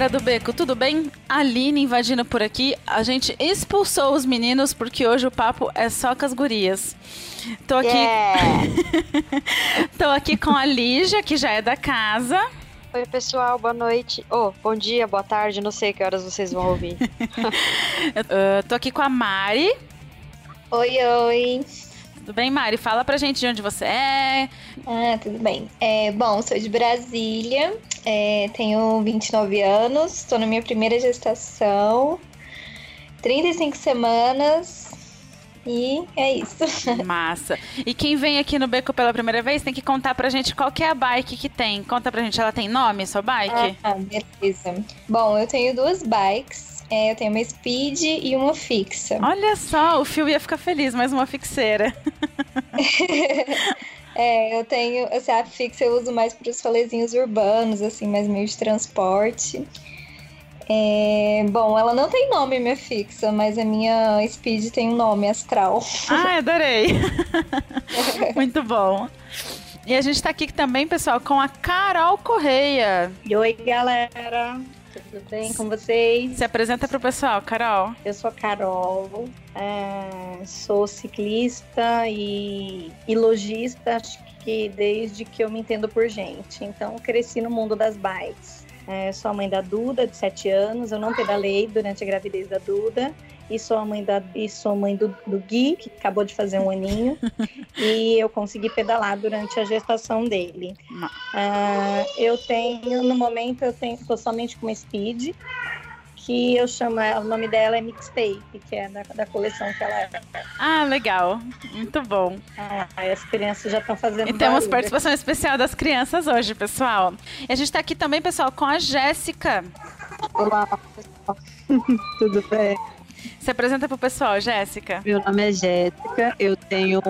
Galera do Beco, tudo bem? Aline invadindo por aqui. A gente expulsou os meninos porque hoje o papo é só com as gurias. Tô aqui, Yeah. tô aqui com a Lígia, que já é da casa. Oi, pessoal, boa noite. Oh, bom dia, boa tarde, não sei que horas vocês vão ouvir. Eu, tô aqui com a Mari. Oi, oi. Tudo bem, Mari? Fala pra gente de onde você é. Ah, tudo bem. É, bom, sou de Brasília, é, tenho 29 anos, estou na minha primeira gestação, 35 semanas e é isso. Massa. E quem vem aqui no Beco pela primeira vez tem que contar pra gente qual que é a bike que tem. Conta pra gente, ela tem nome, sua bike? Ah, beleza. Bom, eu tenho duas bikes. É, eu tenho uma Speed e uma fixa. Olha só, o Fio ia ficar feliz, mais uma fixeira. É, eu tenho, assim, a fixa eu uso mais para os rolezinhos urbanos, assim, mais meio de transporte. É, bom, ela não tem nome, minha fixa, mas a minha Speed tem um nome, Astral. Ai, adorei. Muito bom. E a gente tá aqui também, pessoal, com a Carol Correia. E Oi, galera. Tudo bem com vocês? Se apresenta pro pessoal, Carol. Eu sou a Carol, é, sou ciclista e, e lojista, acho que desde que eu me entendo por gente. Então, cresci no mundo das bikes. É, sou a mãe da Duda, de 7 anos. Eu não pedalei durante a gravidez da Duda. E sou a mãe, da, e sou mãe do, do Gui, que acabou de fazer um aninho. e eu consegui pedalar durante a gestação dele. Ah, eu tenho, no momento, eu tenho, tô somente com uma Speed, que eu chamo, o nome dela é Mixtape, que é da, da coleção que ela é. Ah, legal. Muito bom. Ah, as crianças já estão fazendo E temos barulho. participação especial das crianças hoje, pessoal. E a gente tá aqui também, pessoal, com a Jéssica. Olá, pessoal. Tudo bem? Se apresenta pro pessoal, Jéssica. Meu nome é Jéssica, eu tenho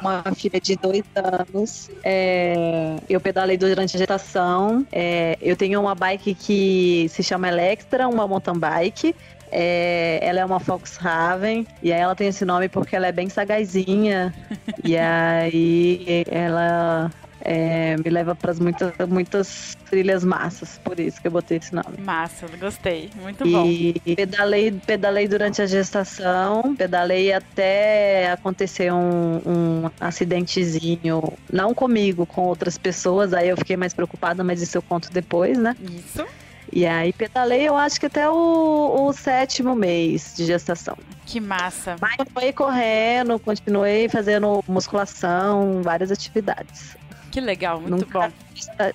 uma filha de dois anos. é, eu pedalei durante a gestação. é, eu tenho uma bike que se chama Electra, uma mountain bike. É, ela é uma Volkswagen e aí ela tem esse nome porque ela é bem sagazinha e aí ela é, me leva para muitas, muitas trilhas massas, por isso que eu botei esse nome. Massa, gostei. Muito bom. E pedalei, pedalei durante a gestação, pedalei até acontecer um, um acidentezinho, não comigo, com outras pessoas, aí eu fiquei mais preocupada, mas isso eu conto depois, né? Isso. E aí pedalei, eu acho que até o, o sétimo mês de gestação. Que massa. Mas continuei correndo, continuei fazendo musculação, várias atividades. Que legal, muito Nunca- bom. Gesta-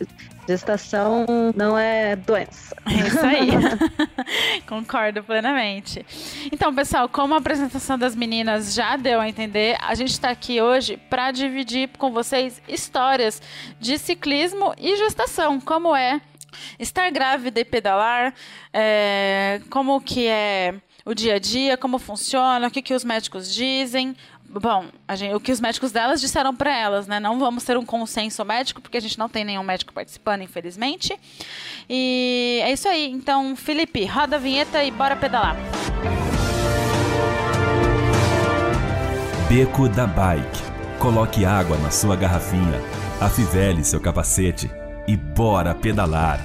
Gestação não é doença. É isso aí. Concordo plenamente. Então, pessoal, como a apresentação das meninas já deu a entender, a gente está aqui hoje para dividir com vocês histórias de ciclismo e gestação, como é estar grávida e pedalar, é, como que é o dia a dia, como funciona, o que, que os médicos dizem. Bom, gente- o que os médicos delas disseram para elas, né? Não vamos ter um consenso médico, porque a gente não tem nenhum médico participando, infelizmente. E é isso aí. Então, Felipe, roda a vinheta e bora pedalar. Beco da Bike. Coloque água na sua garrafinha, afivele seu capacete e bora pedalar.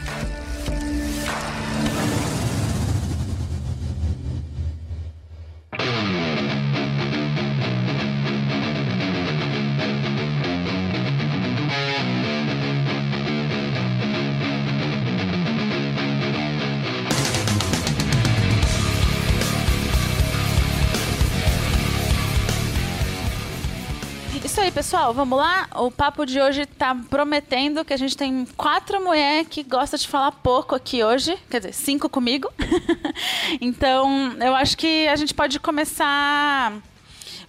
Pessoal, vamos lá? O papo de hoje tá prometendo que a gente tem quatro mulheres que gostam de falar pouco aqui hoje, quer dizer, cinco comigo. então, eu acho que a gente pode começar.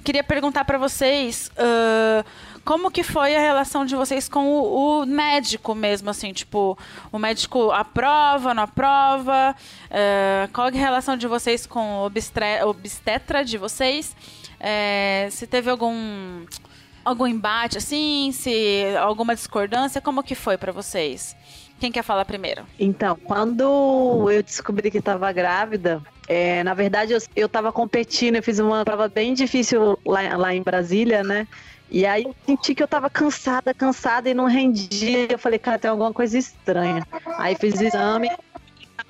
Queria perguntar para vocês. ah, como que foi a relação de vocês com o, o médico mesmo, assim, tipo, o médico aprova, não aprova? É, qual é a relação de vocês com o obstetra de vocês? É, se teve algum algum embate assim, se alguma discordância, como que foi para vocês? Quem quer falar primeiro? Então, quando eu descobri que estava grávida, é, na verdade eu, eu tava competindo, eu fiz uma prova bem difícil lá, lá em Brasília, né? E aí eu senti que eu tava cansada, cansada e não rendia. Eu falei, cara, tem alguma coisa estranha. Aí fiz exame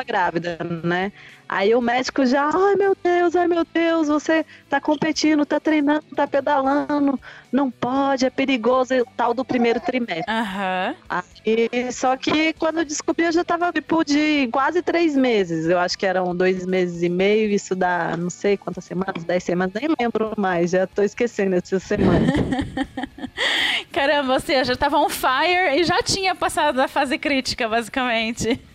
grávida, né? Aí o médico já, ai meu Deus, ai meu Deus, você tá competindo, tá treinando, tá pedalando, não pode, é perigoso, o tal do primeiro trimestre. Aham. Aí, só que quando eu descobri, eu já tava tipo de quase três meses. Eu acho que eram dois meses e meio, isso dá não sei quantas semanas, dez semanas, nem lembro mais, já tô esquecendo essas semanas. Caramba, você já tava on fire e já tinha passado da fase crítica, basicamente.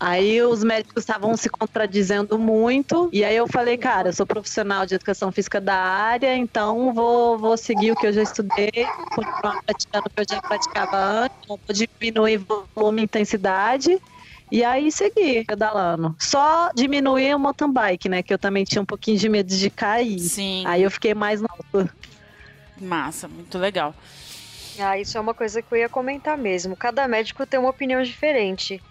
Aí os médicos estavam se contradizendo muito. E aí eu falei, cara, eu sou profissional de educação física da área, então vou, vou seguir o que eu já estudei, continuar praticando o que eu já praticava antes, vou diminuir volume e intensidade. E aí segui pedalando. Só diminuir o mountain bike, né? Que eu também tinha um pouquinho de medo de cair. Sim. Aí eu fiquei mais no Massa, muito legal. Ah, isso é uma coisa que eu ia comentar mesmo. Cada médico tem uma opinião diferente.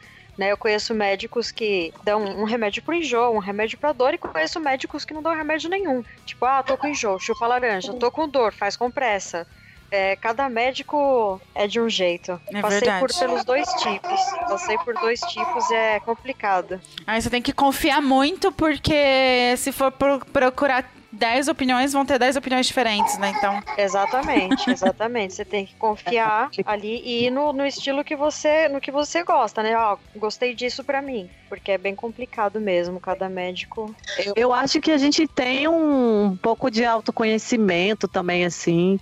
Né, eu conheço médicos que dão um remédio pro enjoo, um remédio pra dor, e conheço médicos que não dão remédio nenhum. Tipo, ah, tô com enjoo, chupa laranja, tô com dor, faz compressa. É, cada médico é de um jeito. É Passei verdade. por pelos dois tipos. Passei por dois tipos e é complicado. Aí você tem que confiar muito, porque se for pro- procurar 10 opiniões, vão ter 10 opiniões diferentes, né? Então, Exatamente, exatamente. Você tem que confiar ali e ir no, no estilo que você, no que você gosta, né? Ó, gostei disso pra mim, porque é bem complicado mesmo. Cada médico. Eu, eu acho que a gente tem um pouco de autoconhecimento também, assim,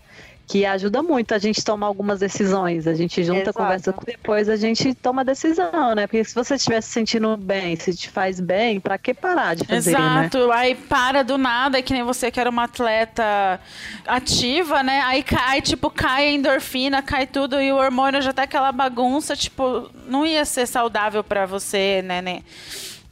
que ajuda muito a gente tomar algumas decisões. A gente junta, Exato. conversa, depois a gente toma a decisão, né? Porque se você estiver se sentindo bem, se te faz bem, pra que parar de fazer, né? exato. Aí para do nada, é que nem você que era uma atleta ativa, né? Aí cai, tipo, cai a endorfina, cai tudo e o hormônio já tá aquela bagunça, tipo, não ia ser saudável pra você, né, né?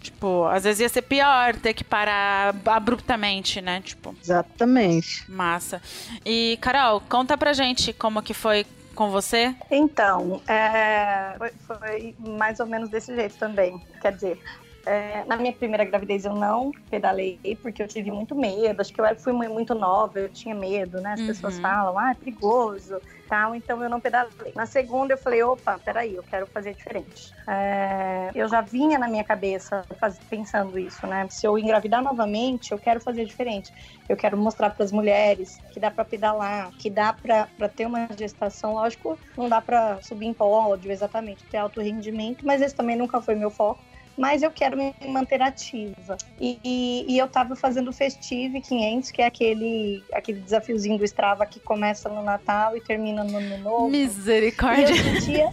Tipo, às vezes ia ser pior ter que parar abruptamente, né? Tipo, Exatamente. massa. E, Carol, conta pra gente como que foi com você. Então, é, foi, foi mais ou menos desse jeito também. Quer dizer, é, na minha primeira gravidez eu não pedalei porque eu tive muito medo. Acho que eu fui mu- muito nova, eu tinha medo, né? As pessoas Uhum. falam, ah, é perigoso, tal. Então eu não pedalei. Na segunda eu falei, opa, peraí, eu quero fazer diferente. É, eu já vinha na minha cabeça faz- pensando isso, né? Se eu engravidar novamente, eu quero fazer diferente. Eu quero mostrar para as mulheres que dá para pedalar, que dá para ter uma gestação. Lógico, não dá para subir em pódio exatamente, ter alto rendimento, mas esse também nunca foi meu foco. Mas eu quero me manter ativa. E, e- e eu tava fazendo o Festive 500, que é aquele, aquele desafiozinho do Strava que começa no Natal e termina no Ano Novo. E Misericórdia. eu sentia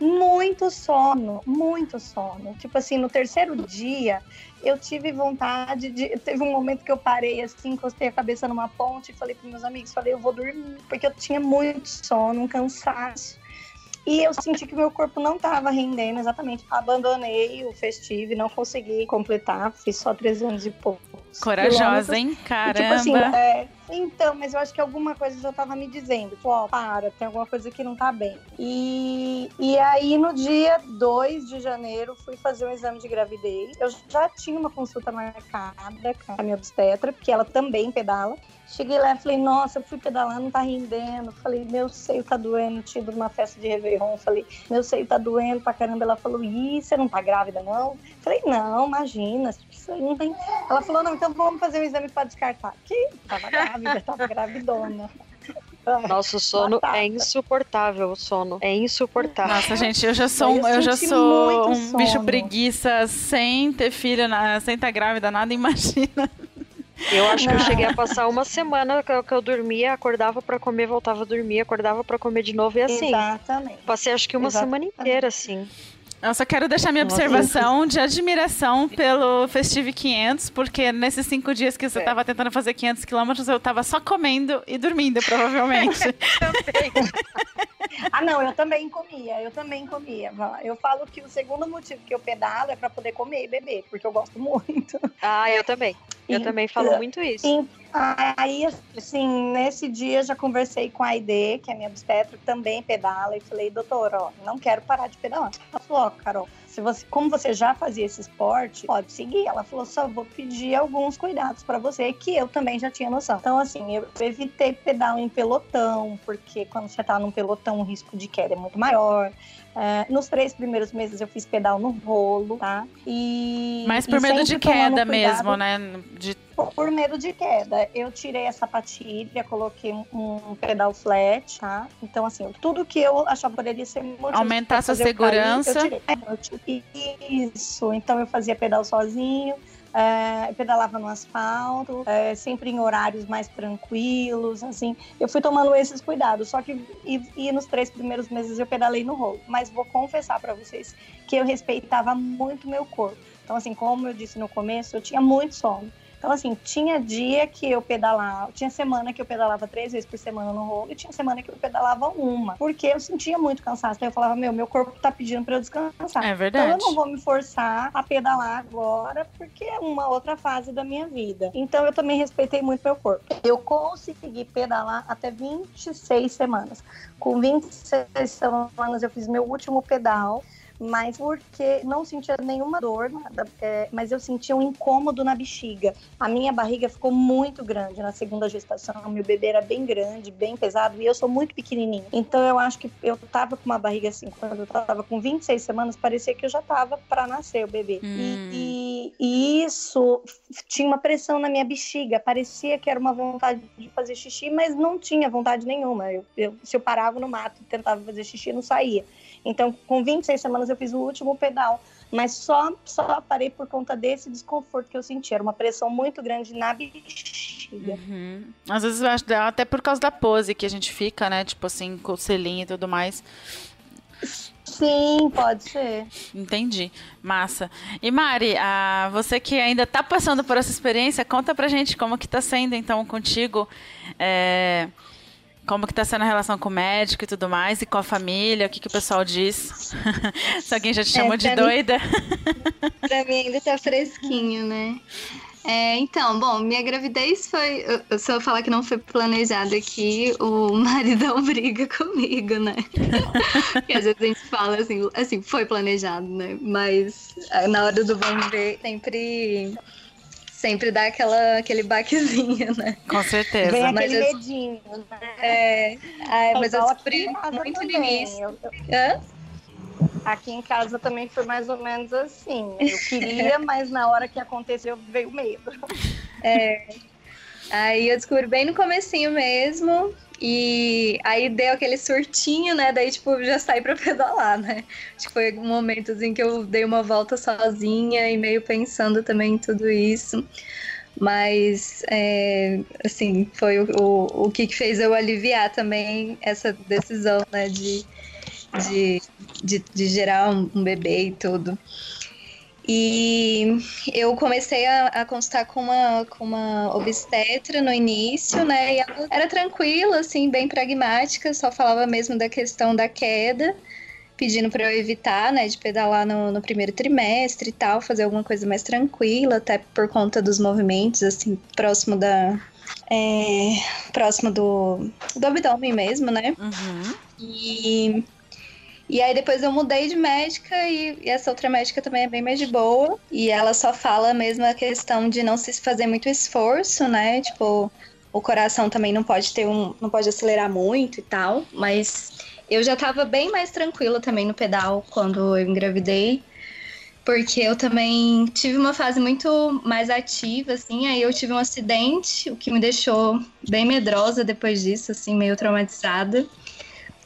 muito sono, muito sono. Tipo assim, no terceiro dia, eu tive vontade de. Teve um momento que eu parei assim, encostei a cabeça numa ponte e falei para meus amigos: falei, eu vou dormir, porque eu tinha muito sono, um cansaço. E eu senti que meu corpo não estava rendendo exatamente. Abandonei o festivo, não consegui completar, fiz só três anos e pouco. Corajosa, hein? E, Caramba. tipo assim, é, então, mas eu acho que alguma coisa já tava me dizendo, tipo, ó, para, tem alguma coisa que não tá bem. E, e aí, no dia 2 de janeiro, fui fazer um exame de gravidez. Eu já tinha uma consulta marcada com a minha obstetra, porque ela também pedala. Cheguei lá e falei, nossa, eu fui pedalar, não tá rendendo. Falei, meu seio tá doendo, ido numa festa de Réveillon. Falei, meu seio tá doendo pra caramba. Ela falou, ih, você não tá grávida, não? Falei, não, imagina, isso aí não tem. Ela falou, não, então vamos fazer um exame pra descartar. Que? Tava grávida, tava gravidona. Nosso sono Batata. é insuportável. O sono é insuportável. Nossa, gente, eu já sou, Eu um- eu já sou muito um bicho sono. preguiça sem ter filho, sem estar grávida, nada, imagina. Eu acho que eu cheguei a passar uma semana que eu, que eu dormia, acordava pra comer, voltava a dormir, acordava pra comer de novo e assim. Exatamente. Passei acho que uma semana Exatamente. inteira assim. Eu só quero deixar minha observação de admiração pelo Festive 500, porque nesses cinco dias que você estava é. tentando fazer 500 quilômetros, eu estava só comendo e dormindo, provavelmente. ah, não, eu também comia, eu também comia. Eu falo que o segundo motivo que eu pedalo é para poder comer e beber, porque eu gosto muito. Ah, eu também. Eu e, também falo muito isso. E, aí, assim, nesse dia já conversei com a Aide, que é minha obstetra, que também pedala, e falei, doutor, ó, não quero parar de pedalar. Ela falou, ó, Carol, se você, como você já fazia esse esporte, pode seguir. Ela falou, só vou pedir alguns cuidados para você, que eu também já tinha noção. Então, assim, eu evitei pedal em pelotão, porque quando você tá num pelotão, o risco de queda é muito maior. É, nos três primeiros meses eu fiz pedal no rolo, tá? E. Mas por medo de queda mesmo, né? De... Por, medo de queda. Eu tirei a sapatilha, coloquei um, um pedal flat, tá? Então, assim, tudo que eu achava poderia ser muito. Aumentar sua segurança. Cair, eu tirei. Isso. Então eu fazia pedal sozinho é, pedalava no asfalto, é, sempre em horários mais tranquilos, assim. Eu fui tomando esses cuidados, só que e, e nos três primeiros meses eu pedalei no rolo. Mas vou confessar para vocês que eu respeitava muito meu corpo. Então, assim, como eu disse no começo, eu tinha muito sono. Então, assim, tinha dia que eu pedalava, tinha semana que eu pedalava três vezes por semana no rolo e tinha semana que eu pedalava uma, porque eu sentia muito cansaço. Então eu falava, meu, meu corpo tá pedindo para eu descansar. É verdade. Então eu não vou me forçar a pedalar agora, porque é uma outra fase da minha vida. Então eu também respeitei muito meu corpo. Eu consegui pedalar até 26 semanas. Com 26 semanas eu fiz meu último pedal mas porque não sentia nenhuma dor, nada, é, mas eu sentia um incômodo na bexiga. A minha barriga ficou muito grande na segunda gestação, meu bebê era bem grande, bem pesado, e eu sou muito pequenininha. Então eu acho que eu tava com uma barriga assim, quando eu tava com 26 semanas, parecia que eu já tava para nascer o bebê. Hum. E, e, isso tinha uma pressão na minha bexiga, parecia que era uma vontade de fazer xixi, mas não tinha vontade nenhuma. Eu, eu se eu parava no mato e tentava fazer xixi, não saía. Então, com 26 semanas eu fiz o último pedal, mas só só parei por conta desse desconforto que eu senti. Era uma pressão muito grande na bexiga. Uhum. Às vezes eu acho até por causa da pose que a gente fica, né? Tipo assim, com o selinho e tudo mais. Sim, pode ser. Entendi. Massa. E Mari, a, você que ainda está passando por essa experiência, conta pra gente como que tá sendo então contigo. É como que tá sendo a relação com o médico e tudo mais, e com a família, o que, que o pessoal diz? Se alguém já te chamou é, de doida. Mim, pra mim ainda tá fresquinho, né? É, então, bom, minha gravidez foi. Se eu falar que não foi planejado aqui, o maridão briga comigo, né? Porque às vezes a gente fala assim, assim, foi planejado, né? Mas na hora do vamos ver, sempre sempre dá aquela, aquele baquezinho, né? Com certeza. Vem mas aquele eu, medinho, né? É, é mas eu sofri muito no início. Eu, eu, aqui em casa também foi mais ou menos assim. Eu queria, mas na hora que aconteceu veio medo. É. Aí eu descobri bem no comecinho mesmo. E aí deu aquele surtinho, né? Daí, tipo, já saí pra pedalar, né? Acho que foi um momento assim que eu dei uma volta sozinha e meio pensando também em tudo isso. Mas, é, assim, foi o, o, o que fez eu aliviar também essa decisão, né? De, de, de, de gerar um, um bebê e tudo. E eu comecei a, a consultar com uma, com uma obstetra no início, né? E ela era tranquila, assim, bem pragmática, só falava mesmo da questão da queda, pedindo para eu evitar, né, de pedalar no, no primeiro trimestre e tal, fazer alguma coisa mais tranquila, até por conta dos movimentos, assim, próximo da. É, próximo do, do abdômen mesmo, né? Uhum. E e aí depois eu mudei de médica e, e, essa outra médica também é bem mais de boa. E ela só fala mesmo a questão de não se fazer muito esforço, né? Tipo, o coração também não pode ter um. não pode acelerar muito e tal. Mas eu já tava bem mais tranquila também no pedal quando eu engravidei. Porque eu também tive uma fase muito mais ativa, assim, aí eu tive um acidente, o que me deixou bem medrosa depois disso, assim, meio traumatizada.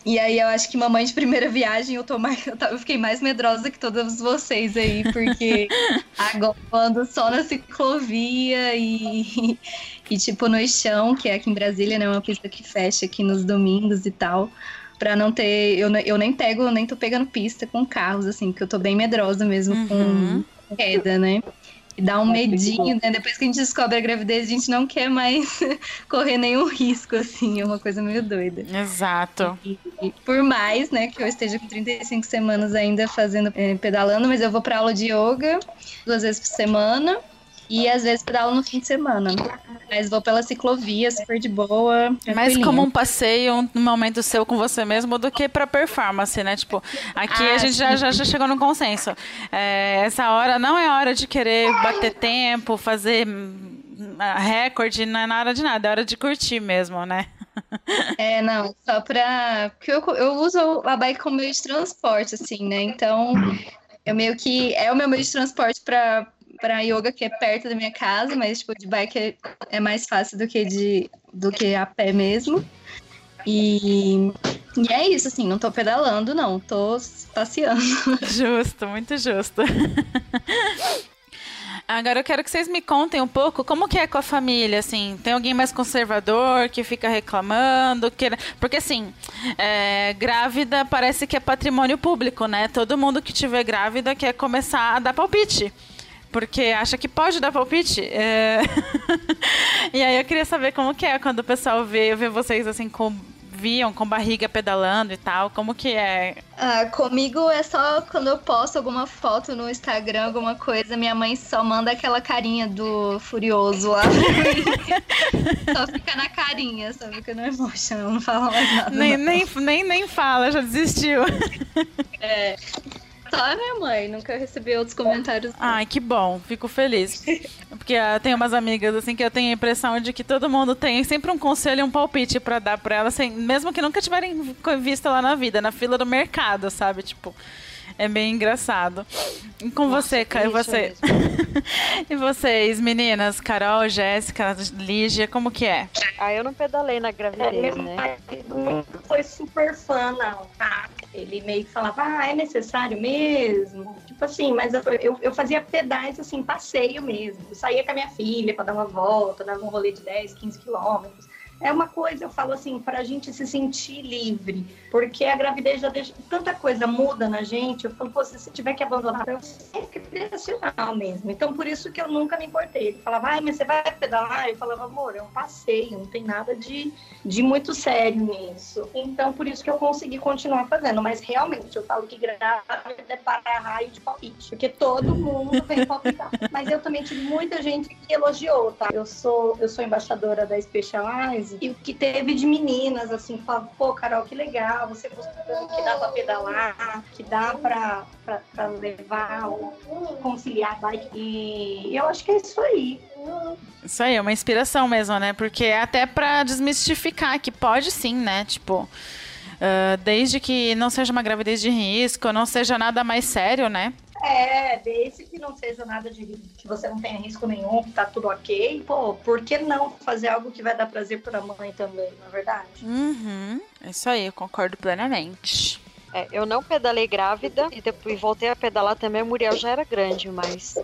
E aí eu acho que mamãe de primeira viagem eu tô mais, eu fiquei mais medrosa que todas vocês aí, porque agora ando só na ciclovia e, e tipo no chão, que é aqui em Brasília, né, uma pista que fecha aqui nos domingos e tal. Pra não ter. Eu, eu nem pego, eu nem tô pegando pista com carros, assim, porque eu tô bem medrosa mesmo Uhum. com queda, né? E dá um medinho, né? Depois que a gente descobre a gravidez, a gente não quer mais correr nenhum risco, assim. É uma coisa meio doida. Exato. E, e por mais, né, que eu esteja com 35 semanas ainda fazendo, eh, pedalando, mas eu vou pra aula de yoga duas vezes por semana. E às vezes pedalo no fim de semana. Mas vou pela ciclovia, super de boa. Mais como um passeio, um momento seu com você mesmo, do que pra performance, né? Tipo, aqui a Ah, gente já, já, já chegou no consenso. É, essa hora não é hora de querer bater tempo, fazer hum, recorde, não é nada de nada, é hora de curtir mesmo, né? É, não, só pra. Porque eu, eu uso a bike como meio de transporte, assim, né? Então, eu meio que. É o meu meio de transporte pra, pra yoga, que é perto da minha casa, mas, tipo, de bike é, é mais fácil do que, de, do que a pé mesmo. E, e é isso, assim, não tô pedalando, não, tô passeando. Justo, muito justo. Agora eu quero que vocês me contem um pouco como que é com a família, assim, tem alguém mais conservador que fica reclamando, que... porque assim, é, grávida parece que é patrimônio público, né? Todo mundo que tiver grávida quer começar a dar palpite. Porque acha que pode dar palpite. É... e aí eu queria saber como que é quando o pessoal vê, vê vocês assim com viam com barriga pedalando e tal, como que é? Ah, comigo é só quando eu posto alguma foto no Instagram, alguma coisa, minha mãe só manda aquela carinha do furioso lá. só fica na carinha, só fica no emotion, não fala mais nada. Nem, não. nem, nem, nem fala, já desistiu. É. Só a minha mãe, nunca recebi outros comentários. Ai, que bom, fico feliz. Porque ah, tem umas amigas assim que eu tenho a impressão de que todo mundo tem sempre um conselho e um palpite pra dar pra elas, assim, mesmo que nunca tiverem visto lá na vida, na fila do mercado, sabe? Tipo, é bem engraçado. E com você, Ca- e triste você? e vocês, meninas, Carol, Jéssica, Lígia, como que é? Ah, eu não pedalei na gravidez, né? não foi super fã, não, tá? Ele meio que falava, ah, é necessário mesmo? Tipo assim, mas eu, eu, fazia pedais, assim, passeio mesmo. Eu saía com a minha filha pra dar uma volta, dava um rolê de 10, 15 quilômetros. É uma coisa, eu falo assim, pra gente se sentir livre. Porque a gravidez já deixa. Tanta coisa muda na gente. Eu falo, pô, se você tiver que abandonar, eu sempre direcional mesmo. Então, por isso que eu nunca me importei. Ele falava, ai, mas você vai pedalar? Eu falava, amor, é um passeio, não tem nada de, de muito sério nisso. Então, por isso que eu consegui continuar fazendo. Mas realmente, eu falo que grávida é para raio de palpite. Porque todo mundo vem palpitar. Mas eu também tive muita gente que elogiou, tá? Eu sou, eu sou embaixadora da Specialize e o que teve de meninas, assim, falavam, pô, Carol, que legal, você mostrando que dá pra pedalar, que dá pra, pra, pra levar, ou conciliar bike. E eu acho que é isso aí. Isso aí, é uma inspiração mesmo, né? Porque é até pra desmistificar que pode sim, né? Tipo, ah, desde que não seja uma gravidez de risco, não seja nada mais sério, né? É, desde que não seja nada de que você não tenha risco nenhum, que tá tudo ok, pô, por que não fazer algo que vai dar prazer pra mãe também, não é verdade? Uhum. É isso aí, eu concordo plenamente. É, eu não pedalei grávida e depois voltei a pedalar também. O Muriel já era grande, mas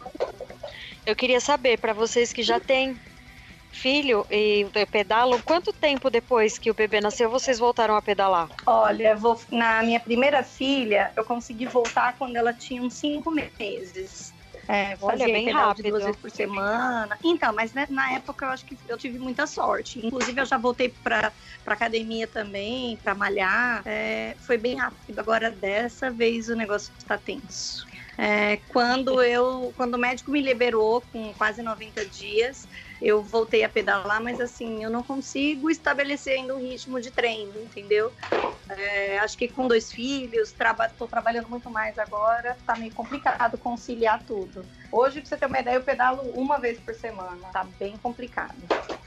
eu queria saber para vocês que já têm filho e pedalam, quanto tempo depois que o bebê nasceu vocês voltaram a pedalar? Olha, vou, na minha primeira filha, eu consegui voltar quando ela tinha uns cinco meses. É, Olha, fazia bem rápido. duas vezes por semana. Então, mas né, na época eu acho que eu tive muita sorte. Inclusive, eu já voltei pra, pra academia também, pra malhar. É, foi bem rápido. Agora, dessa vez, o negócio está tenso. É, quando eu, quando o médico me liberou com quase 90 dias, eu voltei a pedalar, mas assim, eu não consigo estabelecer ainda um ritmo de treino, entendeu? É, acho que com dois filhos, traba tô trabalhando muito mais agora, tá meio complicado conciliar tudo. Hoje, pra você ter uma ideia, eu pedalo uma vez por semana, tá bem complicado.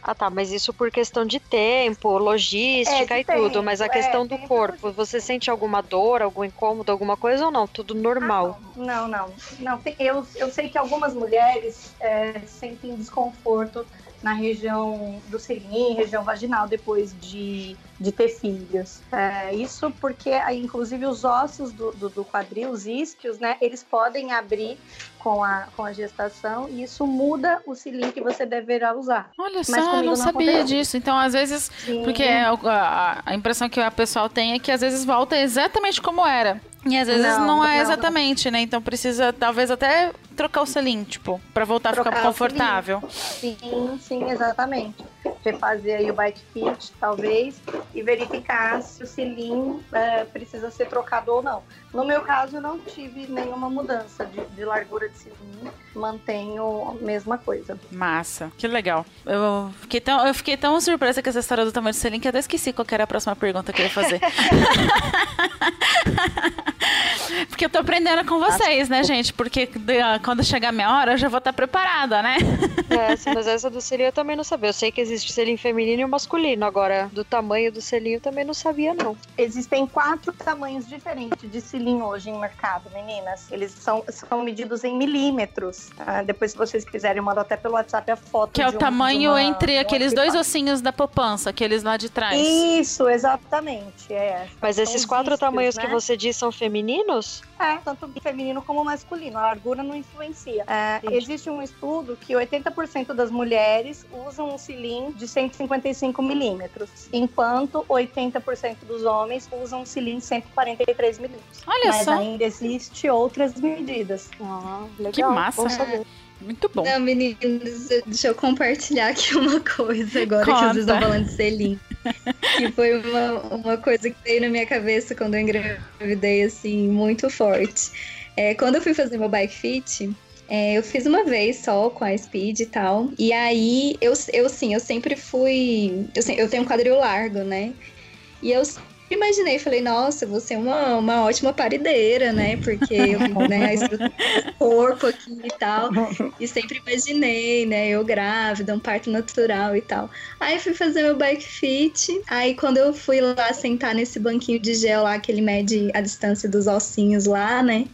Ah tá, mas isso por questão de tempo, logística É, de e tudo, tempo, mas a é, questão do tempo e corpo, você sente alguma dor, algum incômodo, alguma coisa ou não? Tudo normal? Não, não, não. Tem- eu, eu sei que algumas mulheres é, sentem desconforto na região do selim, região vaginal, depois de, de ter filhos. É, isso porque, inclusive, os ossos do, do, do quadril, os isquios, né, eles podem abrir com a, com a gestação e isso muda o selim que você deverá usar. Olha Mas só, comigo não não sabia acontece. disso. Então, às vezes, Sim. porque é a, a- a impressão que o pessoal tem é que às vezes volta exatamente como era. E às vezes não, Não, é não. exatamente, né? Então precisa talvez até trocar o selim, tipo, pra voltar a Trocar ficar o confortável. Sim, sim, exatamente. Refazer aí o bike fit, talvez, e verificar se o selim é, precisa ser trocado ou não. No meu caso, eu não tive nenhuma mudança de, de largura de selim, mantenho a mesma coisa. Massa, que legal. Eu fiquei, tão, eu fiquei tão surpresa com essa história do tamanho do selim que eu até esqueci qual era a próxima pergunta que eu ia fazer. Porque eu tô aprendendo com vocês, né, gente? Porque ah, quando chegar a minha hora, eu já vou estar preparada, né? É, mas essa do selinho eu também não sabia. Eu sei que existe selinho feminino e masculino. Agora, do tamanho do selinho eu também não sabia, não. Existem quatro tamanhos diferentes de selim hoje em mercado, meninas. Eles são, são medidos em milímetros. Ah, depois, se vocês quiserem, eu mando até pelo WhatsApp a foto. Que é o de um- tamanho uma- entre aqueles dois ossinhos da poupança, aqueles lá de trás. Isso, exatamente. É. Mas São esses quatro tamanhos né? que você diz são femininos? É, tanto feminino como masculino. A largura não influencia. É, existe um estudo que 80% das mulheres usam um de 155 milímetros, enquanto 80% dos homens usam um selim de 143 milímetros. Olha Mas só, ainda existe outras medidas. Ah, legal. Que massa. Saber. muito bom. Não, meninos, deixa eu compartilhar aqui uma coisa agora que Conta. vocês estão falando de selim. que foi uma, uma coisa que veio na minha cabeça quando eu engravidei, assim, muito forte. É, quando eu fui fazer meu bike fit, é, eu fiz uma vez só com a Speed e tal. E aí, eu, eu sim, eu sempre fui. Eu, eu tenho um quadril largo, né? E eu sempre imaginei, falei, nossa, vou ser uma, uma ótima parideira, né? Porque eu né, a estrutura do corpo aqui e tal. E sempre imaginei, né? Eu grávida, um parto natural e tal. Aí fui fazer meu bike fit. Aí quando eu fui lá sentar nesse banquinho de gel lá, que ele mede a distância dos ossinhos lá, né?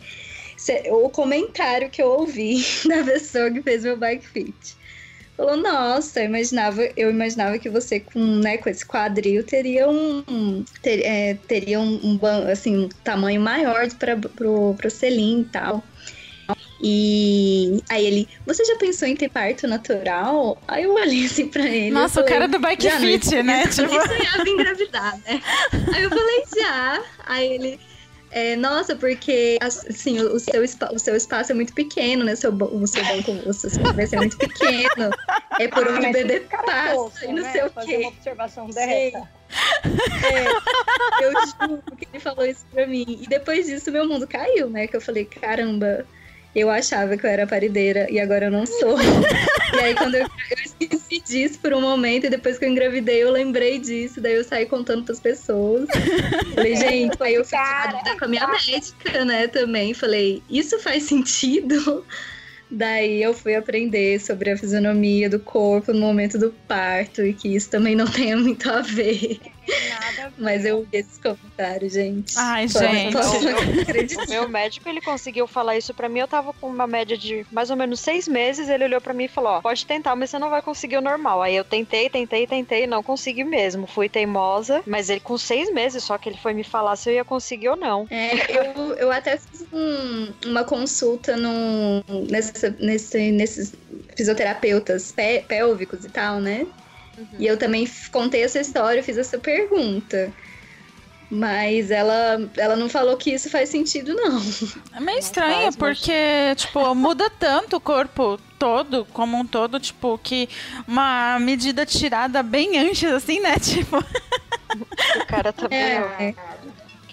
O comentário que eu ouvi da pessoa que fez meu bike fit. Falou, nossa, eu imaginava, eu imaginava que você com, né, com esse quadril teria um, ter- é, teria um, um assim, um tamanho maior para pro, pro selim e tal. E aí ele, você já pensou em ter parto natural? Aí eu olhei assim pra ele. Nossa, eu o falei, cara do bike já, fit, né? Eu Tipo, nem sonhava engravidar, né? Aí eu falei, já. Aí ele, é, nossa, porque assim, o, o seu, o seu espaço é muito pequeno, né? Seu, o seu banco, o seu espaço vai ser muito pequeno. É por Ah, onde o mas bebê cara passa fofo, e não né? sei o Fazer quê. uma observação dessa. É, eu juro que ele falou isso pra mim. E depois disso, meu mundo caiu, né? Que eu falei, caramba, eu achava que eu era parideira e agora eu não sou. e aí, quando eu, eu esqueci disso por um momento, e depois que eu engravidei, eu lembrei disso. Daí eu saí contando pras pessoas. Falei, gente, aí eu fui dúvida com a minha médica, né? Também. Falei, isso faz sentido? Daí eu fui aprender sobre a fisionomia do corpo no momento do parto e que isso também não tenha muito a ver. Nada. Mas eu vi esses comentários, gente. Ai, Posso- gente. posso O acreditar. meu médico, ele conseguiu falar isso pra mim. Eu tava com uma média de mais ou menos seis meses. Ele olhou pra mim e falou: Ó, pode tentar, mas você não vai conseguir o normal. Aí eu tentei, tentei, tentei, não consegui mesmo. Fui teimosa, mas ele com seis meses só que ele foi me falar se eu ia conseguir ou não. É, eu, eu até fiz um- uma consulta no, nessa, nesse, nesses fisioterapeutas pé- pélvicos e tal, né? E eu também contei essa história, fiz essa pergunta. Mas ela, ela não falou que isso faz sentido, não. É meio estranho, faz, mas- porque, tipo, muda tanto o corpo todo, como um todo, tipo, que uma medida tirada bem antes, assim, né? Tipo, O cara também. É, queria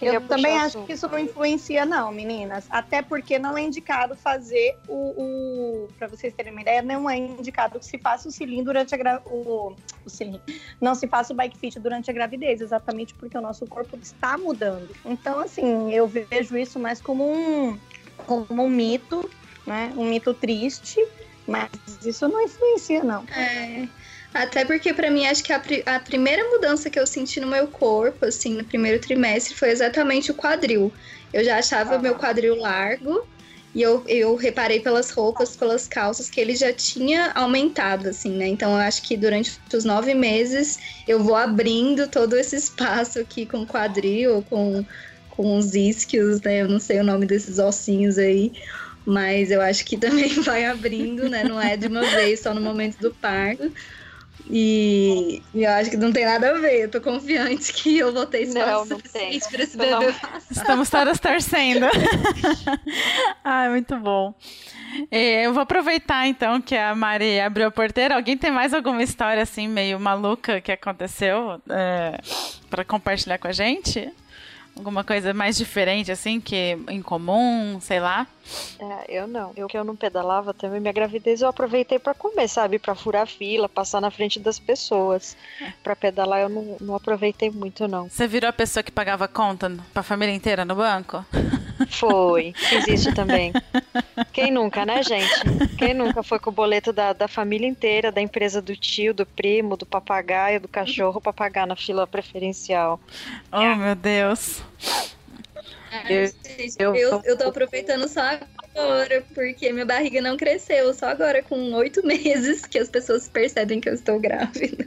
Eu também acho que isso não influencia, não, meninas. Até porque não é indicado fazer o. o para vocês terem uma ideia, não é indicado que se faça o cilindro durante a gra... o, o cilindro. Não se faça o bike fit durante a gravidez, exatamente porque o nosso corpo está mudando. Então, assim, eu vejo isso mais como um, como um mito, né? Um mito triste. Mas isso não influencia, não. É. Até porque pra mim acho que a, pri- a primeira mudança que eu senti no meu corpo, assim, no primeiro trimestre, foi exatamente o quadril. Eu já achava Ah. meu quadril largo E eu, eu reparei pelas roupas, pelas calças, que ele já tinha aumentado, assim, né? Então eu acho que durante os nove meses eu vou abrindo todo esse espaço aqui com quadril, com, com os isquios, né? Eu não sei o nome desses ossinhos aí. Mas eu acho que também vai abrindo, né? Não é de uma vez, só no momento do parto. E, e, eu acho que não tem nada a ver. Eu tô confiante que eu vou ter espaço não, não tem. pra esse bebê não. passar. Estamos todas torcendo. Ai, muito bom. É, eu vou aproveitar então que a Mari abriu a porteira. Alguém tem mais alguma história assim meio maluca que aconteceu é, para compartilhar com a gente? Alguma coisa mais diferente, assim, que em comum, sei lá? É, eu não. Eu que eu não pedalava também, minha gravidez eu aproveitei para comer, sabe? Para furar fila, passar na frente das pessoas. É. Para pedalar eu não, não aproveitei muito, não. Você virou a pessoa que pagava conta pra família inteira no banco? Foi, fiz isso também. Quem nunca, né, gente? Quem nunca foi com o boleto da, da família inteira, da empresa do tio, do primo, do papagaio, do cachorro para pagar na fila preferencial? Oh, meu Deus. Eu, eu, eu, eu tô aproveitando só agora, porque minha barriga não cresceu, só agora com oito meses que as pessoas percebem que eu estou grávida.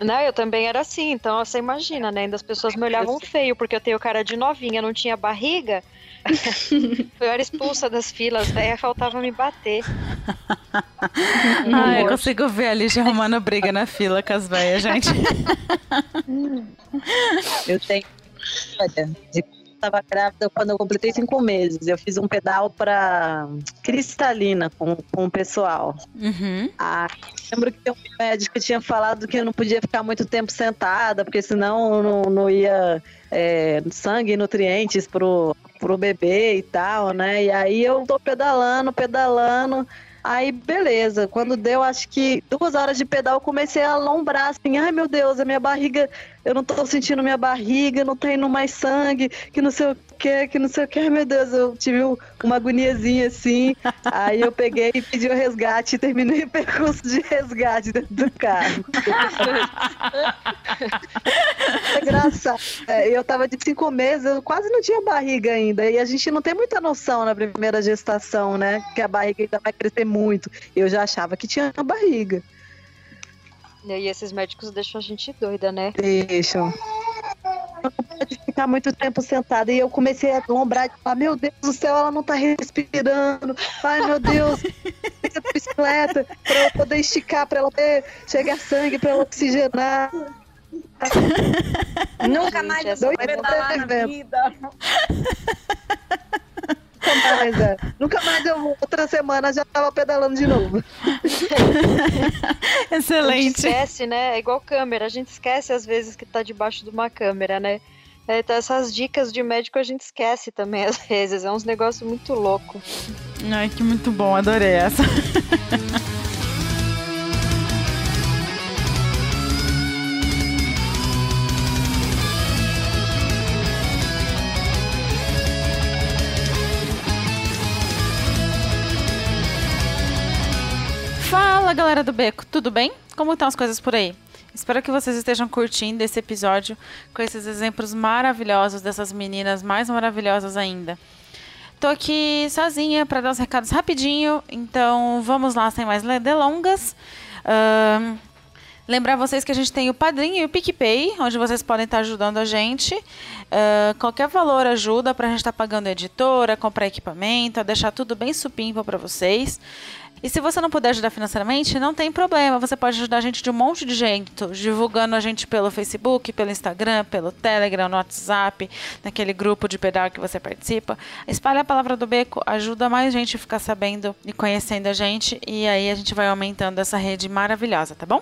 Não, eu também era assim, então você imagina, né? Ainda as pessoas me olhavam feio, porque eu tenho cara de novinha, não tinha barriga. eu era expulsa das filas, daí faltava me bater. Ah, eu consigo ver a Lígia arrumando briga na fila com as velhas, gente. eu tenho. Olha, de estava grávida quando eu completei cinco meses. Eu fiz um pedal para Cristalina com, com o pessoal. Uhum. Ah, lembro que o médico tinha falado que eu não podia ficar muito tempo sentada, porque senão não, não ia é, sangue e nutrientes pro, pro bebê e tal, né? E aí eu tô pedalando, pedalando. Aí, beleza. Quando deu, acho que duas horas de pedal, eu comecei a alombrar, assim. Ai, meu Deus, a minha barriga, eu não tô sentindo minha barriga, não tá indo mais sangue, que não sei o que, que não sei o que. Meu Deus, eu tive uma agoniazinha assim. Aí eu peguei e pedi o resgate e terminei o percurso de resgate dentro do carro. é engraçado. É, eu tava de cinco meses, eu quase não tinha barriga ainda. E a gente não tem muita noção na primeira gestação, né? Que a barriga ainda vai crescer muito. Eu já achava que tinha barriga. E esses médicos deixam a gente doida, né? Deixam não pode ficar muito tempo sentada. E eu comecei a lombrar e falar, meu Deus do céu, ela não tá respirando. Ai, meu Deus, fica bicicleta pra eu poder esticar, pra ela poder chegar sangue, pra ela oxigenar. Nunca mais eu vou pedalar na vida. Nunca mais, é. Nunca mais eu vou. Outra semana já tava pedalando de novo. Excelente. A gente esquece, né? É igual câmera. A gente esquece às vezes que tá debaixo de uma câmera, né? É, então essas dicas de médico a gente esquece também às vezes. É uns negócios muito louco. Ai, que muito bom. Adorei essa. Fala galera do Beco, tudo bem? Como estão as coisas por aí? Espero que vocês estejam curtindo esse episódio com esses exemplos maravilhosos dessas meninas mais maravilhosas ainda. Tô aqui sozinha para dar os recados rapidinho, então vamos lá sem mais delongas. Uh, lembrar vocês que a gente tem o Padrinho e o PicPay, onde vocês podem estar ajudando a gente. Uh, qualquer valor ajuda para a gente estar tá pagando editora, comprar equipamento, a deixar tudo bem supimpa para vocês. E se você não puder ajudar financeiramente, não tem problema. Você pode ajudar a gente de um monte de jeito, divulgando a gente pelo Facebook, pelo Instagram, pelo Telegram, no WhatsApp, naquele grupo de pedal que você participa. Espalhe a palavra do beco, ajuda mais gente a ficar sabendo e conhecendo a gente. E aí a gente vai aumentando essa rede maravilhosa, tá bom?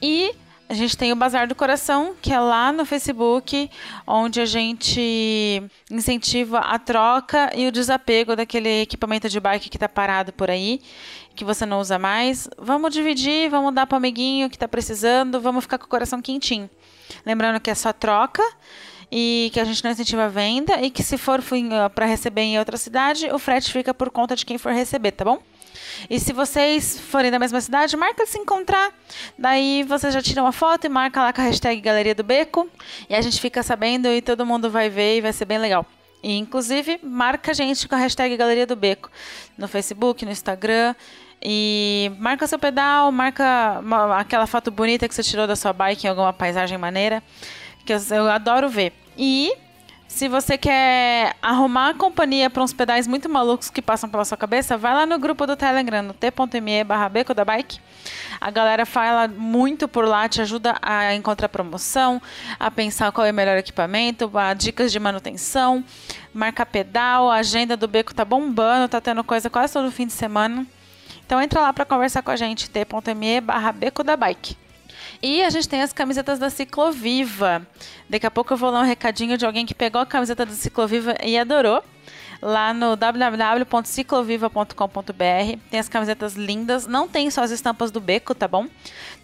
E a gente tem o Bazar do Coração, que é lá no Facebook, onde a gente incentiva a troca e o desapego daquele equipamento de bike que está parado por aí, que você não usa mais. Vamos dividir, vamos dar para o amiguinho que está precisando, vamos ficar com o coração quentinho. Lembrando que é só troca e que a gente não incentiva a venda e que se for para receber em outra cidade, o frete fica por conta de quem for receber, tá bom? E se vocês forem da mesma cidade, marca se encontrar. Daí você já tira uma foto e marca lá com a hashtag Galeria do Beco. E a gente fica sabendo e todo mundo vai ver e vai ser bem legal. E, inclusive, marca a gente com a hashtag Galeria do Beco no Facebook, no Instagram. E marca seu pedal, marca aquela foto bonita que você tirou da sua bike em alguma paisagem maneira, que eu, eu adoro ver. E se você quer arrumar companhia para uns pedais muito malucos que passam pela sua cabeça, vai lá no grupo do Telegram, no t.me barra beco da bike. A galera fala muito por lá, te ajuda a encontrar promoção, a pensar qual é o melhor equipamento, a dicas de manutenção, marca pedal, a agenda do beco tá bombando, tá tendo coisa quase todo fim de semana. Então entra lá para conversar com a gente, t.me barra beco da bike. E a gente tem as camisetas da Cicloviva. Daqui a pouco eu vou ler um recadinho de alguém que pegou a camiseta da Cicloviva e adorou. Lá no www.cicloviva.com.br tem as camisetas lindas. Não tem só as estampas do beco, tá bom?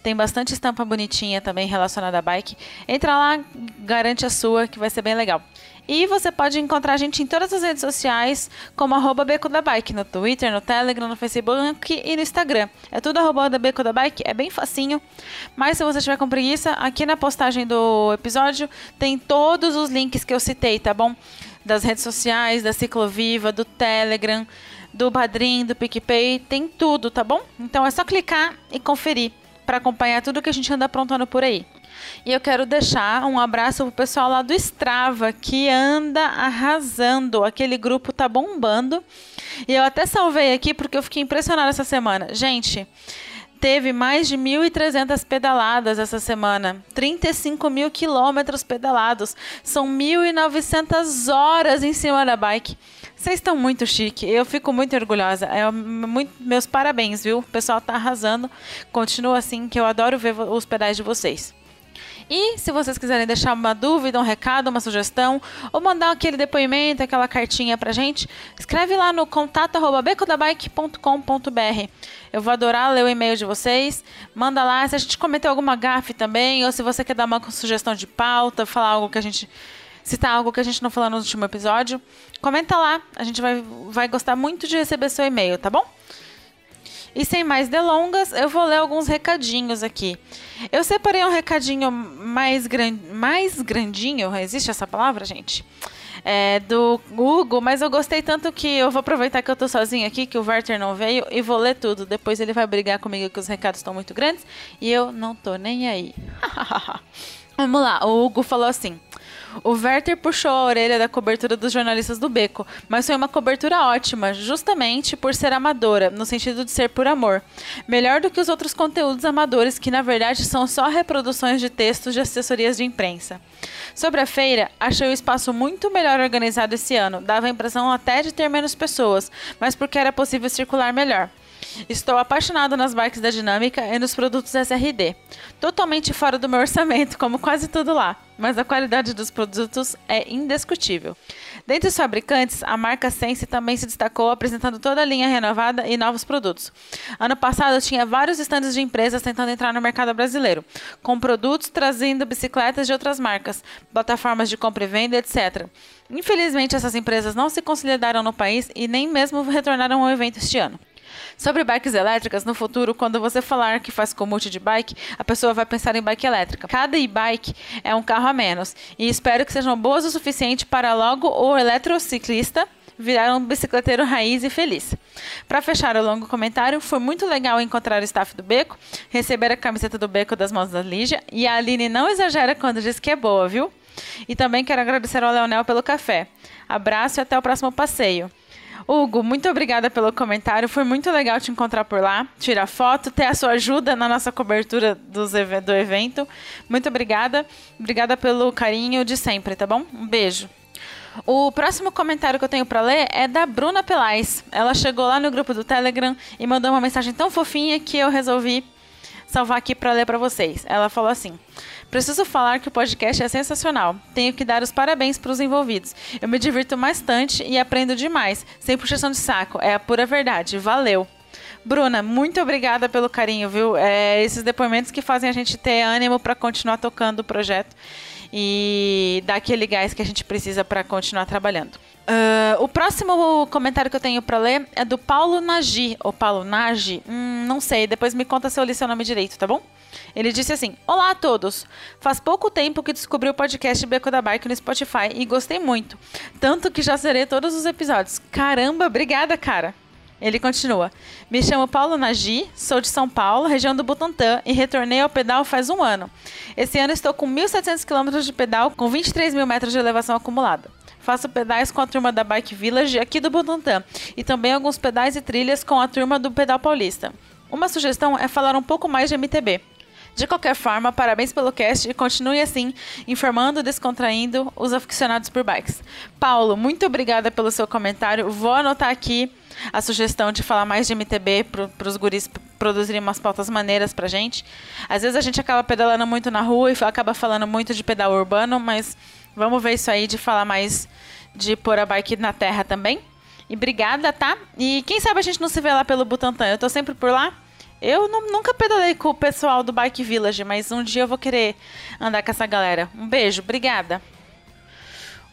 Tem bastante estampa bonitinha também relacionada à bike. Entra lá, garante a sua, que vai ser bem legal. E você pode encontrar a gente em todas as redes sociais, como arroba Beco da Bike, no Twitter, no Telegram, no Facebook e no Instagram. É tudo arroba da Beco da Bike, é bem facinho. Mas se você tiver com preguiça, aqui na postagem do episódio tem todos os links que eu citei, tá bom? Das redes sociais, da Cicloviva, do Telegram, do Padrim, do PicPay, tem tudo, tá bom? Então é só clicar e conferir para acompanhar tudo que a gente anda aprontando por aí. E eu quero deixar um abraço pro pessoal lá do Strava, que anda arrasando. Aquele grupo tá bombando. E eu até salvei aqui porque eu fiquei impressionada essa semana. Gente, teve mais de 1.300 pedaladas essa semana, 35 mil quilômetros pedalados, são 1.900 horas em cima da bike. Vocês estão muito chique, eu fico muito orgulhosa. É, muito, meus parabéns, viu? O pessoal tá arrasando. Continua assim, que eu adoro ver os pedais de vocês. E se vocês quiserem deixar uma dúvida, um recado, uma sugestão, ou mandar aquele depoimento, aquela cartinha pra gente, escreve lá no contato@becodabike.com.br. Eu vou adorar ler o e-mail de vocês. Manda lá se a gente cometeu alguma gafe também, ou se você quer dar uma sugestão de pauta, falar algo que a gente citar algo que a gente não falou no último episódio, comenta lá. A gente vai, vai gostar muito de receber seu e-mail, tá bom? E sem mais delongas, eu vou ler alguns recadinhos aqui. Eu separei um recadinho mais, gran... mais grandinho, existe essa palavra, gente? É, do Hugo, mas eu gostei tanto que eu vou aproveitar que eu tô sozinha aqui, que o Werther não veio, e vou ler tudo. Depois ele vai brigar comigo que os recados estão muito grandes, e eu não tô nem aí. Vamos lá, o Hugo falou assim: o Werther puxou a orelha da cobertura dos jornalistas do Beco, mas foi uma cobertura ótima, justamente por ser amadora, no sentido de ser por amor. Melhor do que os outros conteúdos amadores, que na verdade são só reproduções de textos de assessorias de imprensa. Sobre a feira, achei o espaço muito melhor organizado esse ano, dava a impressão até de ter menos pessoas, mas porque era possível circular melhor. Estou apaixonado nas bikes da Dinâmica e nos produtos SRD. Totalmente fora do meu orçamento, como quase tudo lá, mas a qualidade dos produtos é indiscutível. Dentre os fabricantes, a marca Sense também se destacou apresentando toda a linha renovada e novos produtos. Ano passado tinha vários estandes de empresas tentando entrar no mercado brasileiro, com produtos trazendo bicicletas de outras marcas, plataformas de compra e venda, etc. Infelizmente, essas empresas não se consolidaram no país e nem mesmo retornaram ao evento este ano. Sobre bikes elétricas, no futuro, quando você falar que faz comute de bike, a pessoa vai pensar em bike elétrica. Cada e-bike é um carro a menos. E espero que sejam boas o suficiente para logo o eletrociclista virar um bicicleteiro raiz e feliz. Para fechar o longo comentário, foi muito legal encontrar o staff do Beco, receber a camiseta do Beco das mãos da Lígia e a Aline não exagera quando diz que é boa, viu? E também quero agradecer ao Leonel pelo café. Abraço e até o próximo passeio. Hugo, muito obrigada pelo comentário. Foi muito legal te encontrar por lá, tirar foto, ter a sua ajuda na nossa cobertura do evento. Muito obrigada. Obrigada pelo carinho de sempre, tá bom? Um beijo. O próximo comentário que eu tenho para ler é da Bruna Pelais. Ela chegou lá no grupo do Telegram e mandou uma mensagem tão fofinha que eu resolvi salvar aqui para ler para vocês. Ela falou assim: Preciso falar que o podcast é sensacional. Tenho que dar os parabéns para os envolvidos. Eu me divirto bastante e aprendo demais, sem puxação de saco. É a pura verdade. Valeu. Bruna, muito obrigada pelo carinho, viu? É esses depoimentos que fazem a gente ter ânimo para continuar tocando o projeto. E dar aquele gás que a gente precisa para continuar trabalhando. Uh, o próximo comentário que eu tenho para ler é do Paulo Nagy, ou Paulo Nagy, hum, não sei, depois me conta se eu li seu nome direito, tá bom? Ele disse assim: Olá a todos! Faz pouco tempo que descobri o podcast Beco da Bike no Spotify e gostei muito. Tanto que já zerei todos os episódios. Caramba, obrigada, cara! Ele continua: Me chamo Paulo Nagy, sou de São Paulo, região do Butantã, e retornei ao pedal faz um ano. Esse ano estou com 1.700 km de pedal, com 23 mil metros de elevação acumulada. Faço pedais com a turma da Bike Village aqui do Butantã e também alguns pedais e trilhas com a turma do Pedal Paulista. Uma sugestão é falar um pouco mais de MTB. De qualquer forma, parabéns pelo cast e continue assim, informando e descontraindo os aficionados por bikes. Paulo, muito obrigada pelo seu comentário. Vou anotar aqui a sugestão de falar mais de MTB para os guris produzirem umas pautas maneiras pra gente. Às vezes a gente acaba pedalando muito na rua e acaba falando muito de pedal urbano, mas vamos ver isso aí de falar mais de pôr a bike na terra também. E obrigada, tá? E quem sabe a gente não se vê lá pelo Butantã. Eu tô sempre por lá. Eu não, nunca pedalei com o pessoal do Bike Village, mas um dia eu vou querer andar com essa galera. Um beijo, obrigada.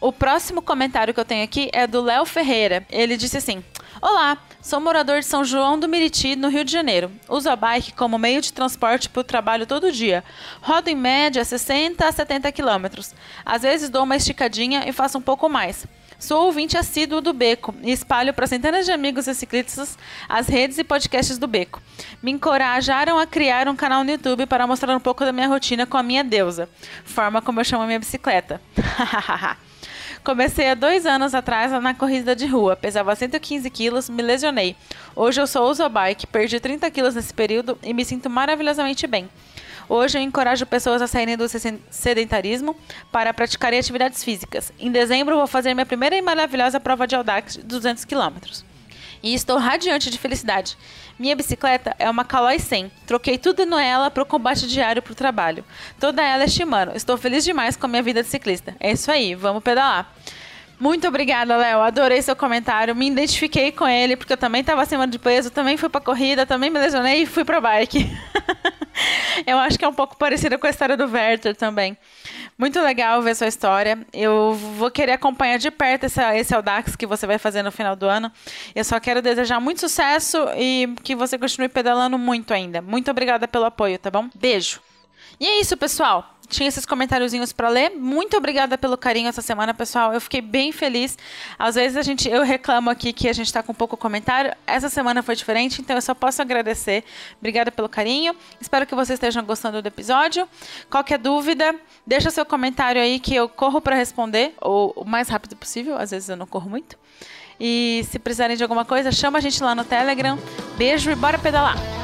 O próximo comentário que eu tenho aqui é do Léo Ferreira. Ele disse assim: Olá, sou morador de São João do Miriti, no Rio de Janeiro. Uso a bike como meio de transporte para o trabalho todo dia. Rodo em média 60 a 70 quilômetros. Às vezes dou uma esticadinha e faço um pouco mais. Sou ouvinte assíduo do Beco e espalho para centenas de amigos e ciclistas as redes e podcasts do Beco. Me encorajaram a criar um canal no YouTube para mostrar um pouco da minha rotina com a minha deusa, forma como eu chamo a minha bicicleta. Comecei há dois anos atrás na corrida de rua, pesava 115 quilos, me lesionei. Hoje eu só uso bike, perdi 30 quilos nesse período e me sinto maravilhosamente bem. Hoje eu encorajo pessoas a saírem do sedentarismo para praticarem atividades físicas. Em dezembro vou fazer minha primeira e maravilhosa prova de Audax de 200 km. E estou radiante de felicidade. Minha bicicleta é uma Caloi 100. Troquei tudo nela para o combate diário para o trabalho. Toda ela é Shimano. Estou feliz demais com a minha vida de ciclista. É isso aí, vamos pedalar. Muito obrigada, Léo. Adorei seu comentário. Me identifiquei com ele, porque eu também estava acima de peso, também fui pra corrida, também me lesionei e fui pra bike. eu acho que é um pouco parecido com a história do Werther também. Muito legal ver sua história. Eu vou querer acompanhar de perto esse, esse Audax que você vai fazer no final do ano. Eu só quero desejar muito sucesso e que você continue pedalando muito ainda. Muito obrigada pelo apoio, tá bom? Beijo. E é isso, pessoal tinha esses comentáriozinhos para ler. Muito obrigada pelo carinho essa semana, pessoal. Eu fiquei bem feliz. Às vezes a gente, eu reclamo aqui que a gente está com pouco comentário. Essa semana foi diferente, então eu só posso agradecer. Obrigada pelo carinho. Espero que vocês estejam gostando do episódio. Qualquer dúvida, deixa seu comentário aí que eu corro para responder ou o mais rápido possível. Às vezes eu não corro muito. E se precisarem de alguma coisa, chama a gente lá no Telegram. Beijo e bora pedalar.